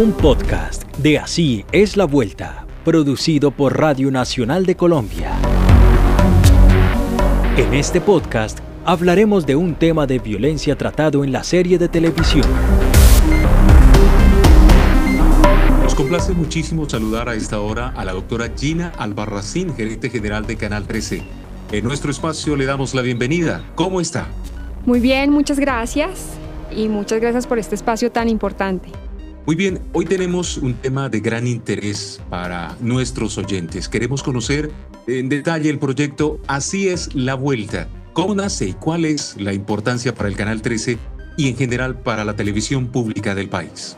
Un podcast de Así es la Vuelta, producido por Radio Nacional de Colombia. En este podcast hablaremos de un tema de violencia tratado en la serie de televisión. Nos complace muchísimo saludar a esta hora a la doctora Gina Albarracín, gerente general de Canal 13. En nuestro espacio le damos la bienvenida. ¿Cómo está? Muy bien, muchas gracias y muchas gracias por este espacio tan importante. Muy bien, hoy tenemos un tema de gran interés para nuestros oyentes. Queremos conocer en detalle el proyecto Así es la Vuelta. ¿Cómo nace y cuál es la importancia para el Canal 13 y en general para la televisión pública del país?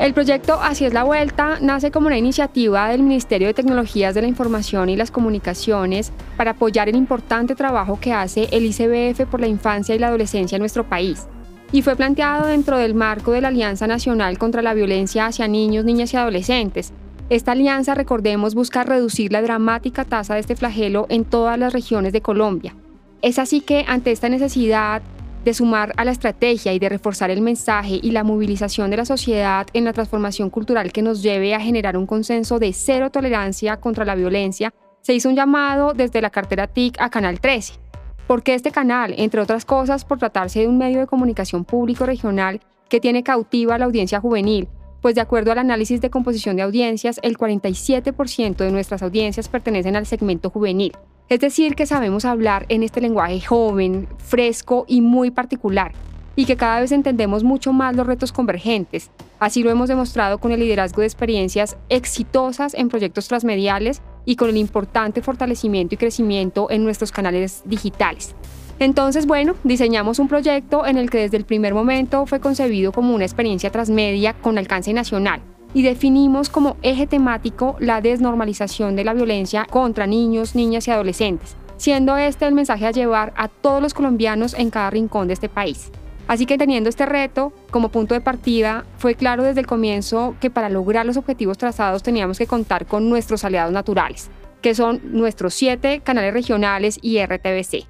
El proyecto Así es la Vuelta nace como una iniciativa del Ministerio de Tecnologías de la Información y las Comunicaciones para apoyar el importante trabajo que hace el ICBF por la infancia y la adolescencia en nuestro país. Y fue planteado dentro del marco de la Alianza Nacional contra la Violencia hacia Niños, Niñas y Adolescentes. Esta alianza, recordemos, busca reducir la dramática tasa de este flagelo en todas las regiones de Colombia. Es así que ante esta necesidad de sumar a la estrategia y de reforzar el mensaje y la movilización de la sociedad en la transformación cultural que nos lleve a generar un consenso de cero tolerancia contra la violencia, se hizo un llamado desde la cartera TIC a Canal 13. Porque este canal, entre otras cosas, por tratarse de un medio de comunicación público regional que tiene cautiva a la audiencia juvenil, pues de acuerdo al análisis de composición de audiencias, el 47% de nuestras audiencias pertenecen al segmento juvenil. Es decir, que sabemos hablar en este lenguaje joven, fresco y muy particular, y que cada vez entendemos mucho más los retos convergentes. Así lo hemos demostrado con el liderazgo de experiencias exitosas en proyectos transmediales y con el importante fortalecimiento y crecimiento en nuestros canales digitales. Entonces, bueno, diseñamos un proyecto en el que desde el primer momento fue concebido como una experiencia transmedia con alcance nacional y definimos como eje temático la desnormalización de la violencia contra niños, niñas y adolescentes, siendo este el mensaje a llevar a todos los colombianos en cada rincón de este país. Así que teniendo este reto como punto de partida, fue claro desde el comienzo que para lograr los objetivos trazados teníamos que contar con nuestros aliados naturales, que son nuestros siete canales regionales y RTBC.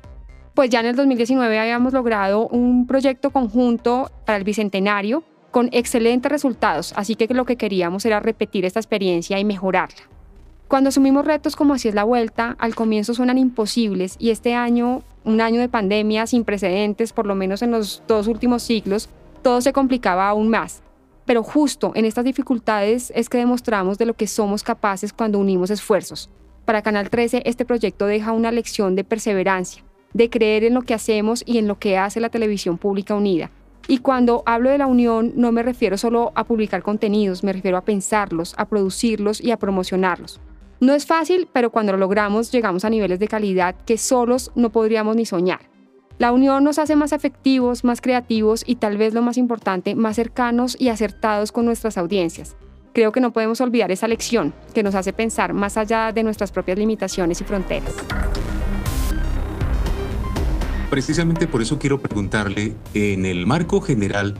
Pues ya en el 2019 habíamos logrado un proyecto conjunto para el Bicentenario con excelentes resultados, así que lo que queríamos era repetir esta experiencia y mejorarla. Cuando asumimos retos como así es la vuelta, al comienzo suenan imposibles y este año, un año de pandemia sin precedentes, por lo menos en los dos últimos siglos, todo se complicaba aún más. Pero justo en estas dificultades es que demostramos de lo que somos capaces cuando unimos esfuerzos. Para Canal 13 este proyecto deja una lección de perseverancia, de creer en lo que hacemos y en lo que hace la televisión pública unida y cuando hablo de la unión no me refiero solo a publicar contenidos, me refiero a pensarlos, a producirlos y a promocionarlos. No es fácil, pero cuando lo logramos llegamos a niveles de calidad que solos no podríamos ni soñar. La unión nos hace más efectivos, más creativos y tal vez lo más importante, más cercanos y acertados con nuestras audiencias. Creo que no podemos olvidar esa lección que nos hace pensar más allá de nuestras propias limitaciones y fronteras. Precisamente por eso quiero preguntarle, en el marco general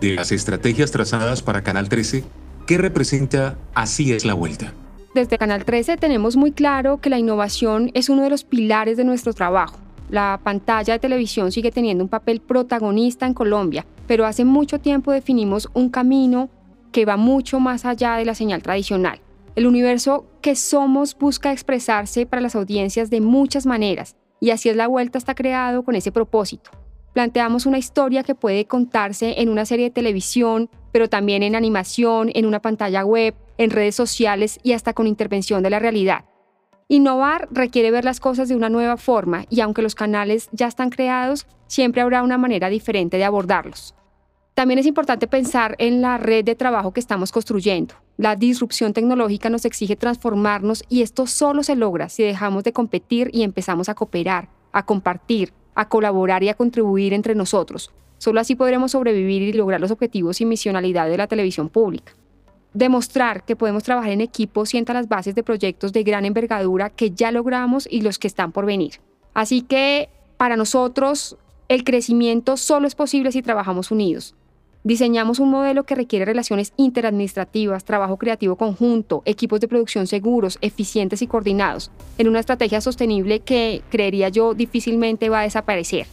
de las estrategias trazadas para Canal 13, ¿qué representa Así es la vuelta? Desde Canal 13 tenemos muy claro que la innovación es uno de los pilares de nuestro trabajo. La pantalla de televisión sigue teniendo un papel protagonista en Colombia, pero hace mucho tiempo definimos un camino que va mucho más allá de la señal tradicional. El universo que somos busca expresarse para las audiencias de muchas maneras, y así es la vuelta está creado con ese propósito. Planteamos una historia que puede contarse en una serie de televisión, pero también en animación, en una pantalla web, en redes sociales y hasta con intervención de la realidad. Innovar requiere ver las cosas de una nueva forma y aunque los canales ya están creados, siempre habrá una manera diferente de abordarlos. También es importante pensar en la red de trabajo que estamos construyendo. La disrupción tecnológica nos exige transformarnos y esto solo se logra si dejamos de competir y empezamos a cooperar, a compartir, a colaborar y a contribuir entre nosotros. Solo así podremos sobrevivir y lograr los objetivos y misionalidad de la televisión pública. Demostrar que podemos trabajar en equipo sienta las bases de proyectos de gran envergadura que ya logramos y los que están por venir. Así que para nosotros el crecimiento solo es posible si trabajamos unidos. Diseñamos un modelo que requiere relaciones interadministrativas, trabajo creativo conjunto, equipos de producción seguros, eficientes y coordinados, en una estrategia sostenible que, creería yo, difícilmente va a desaparecer.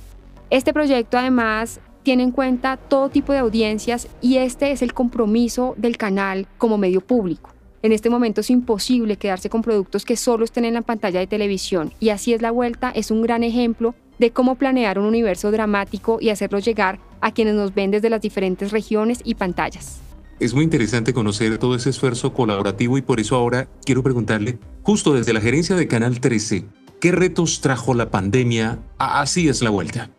Este proyecto además tiene en cuenta todo tipo de audiencias y este es el compromiso del canal como medio público. En este momento es imposible quedarse con productos que solo estén en la pantalla de televisión y así es la vuelta, es un gran ejemplo de cómo planear un universo dramático y hacerlo llegar a quienes nos ven desde las diferentes regiones y pantallas. Es muy interesante conocer todo ese esfuerzo colaborativo y por eso ahora quiero preguntarle, justo desde la gerencia de Canal 13, ¿qué retos trajo la pandemia? Así es la vuelta.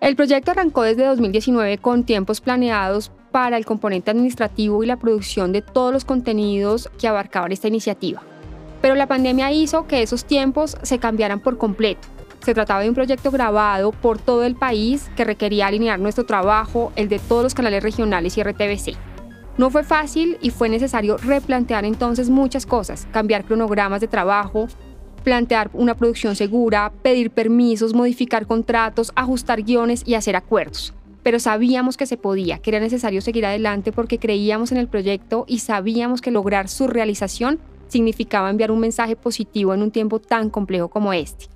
El proyecto arrancó desde 2019 con tiempos planeados para el componente administrativo y la producción de todos los contenidos que abarcaban esta iniciativa. Pero la pandemia hizo que esos tiempos se cambiaran por completo. Se trataba de un proyecto grabado por todo el país que requería alinear nuestro trabajo, el de todos los canales regionales y RTBC. No fue fácil y fue necesario replantear entonces muchas cosas, cambiar cronogramas de trabajo, plantear una producción segura, pedir permisos, modificar contratos, ajustar guiones y hacer acuerdos. Pero sabíamos que se podía, que era necesario seguir adelante porque creíamos en el proyecto y sabíamos que lograr su realización significaba enviar un mensaje positivo en un tiempo tan complejo como este.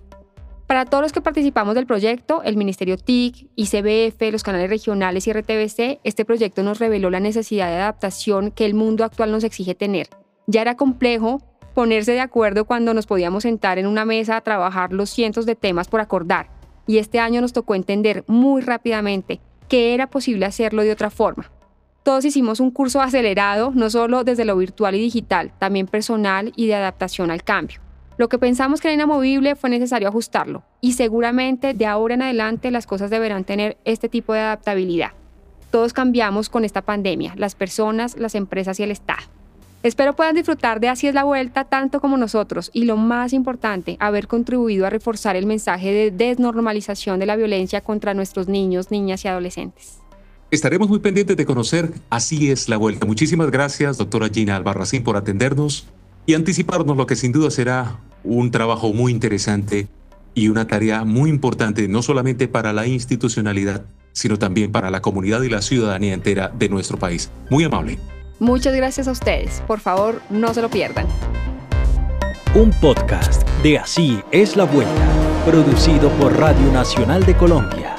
Para todos los que participamos del proyecto, el Ministerio TIC, ICBF, los canales regionales y RTBC, este proyecto nos reveló la necesidad de adaptación que el mundo actual nos exige tener. Ya era complejo ponerse de acuerdo cuando nos podíamos sentar en una mesa a trabajar los cientos de temas por acordar, y este año nos tocó entender muy rápidamente que era posible hacerlo de otra forma. Todos hicimos un curso acelerado, no solo desde lo virtual y digital, también personal y de adaptación al cambio. Lo que pensamos que era inamovible fue necesario ajustarlo y seguramente de ahora en adelante las cosas deberán tener este tipo de adaptabilidad. Todos cambiamos con esta pandemia, las personas, las empresas y el Estado. Espero puedan disfrutar de Así es la Vuelta tanto como nosotros y lo más importante, haber contribuido a reforzar el mensaje de desnormalización de la violencia contra nuestros niños, niñas y adolescentes. Estaremos muy pendientes de conocer Así es la Vuelta. Muchísimas gracias, doctora Gina Albarracín, por atendernos y anticiparnos lo que sin duda será un trabajo muy interesante y una tarea muy importante no solamente para la institucionalidad, sino también para la comunidad y la ciudadanía entera de nuestro país. Muy amable. Muchas gracias a ustedes. Por favor, no se lo pierdan. Un podcast de Así es la Vuelta, producido por Radio Nacional de Colombia.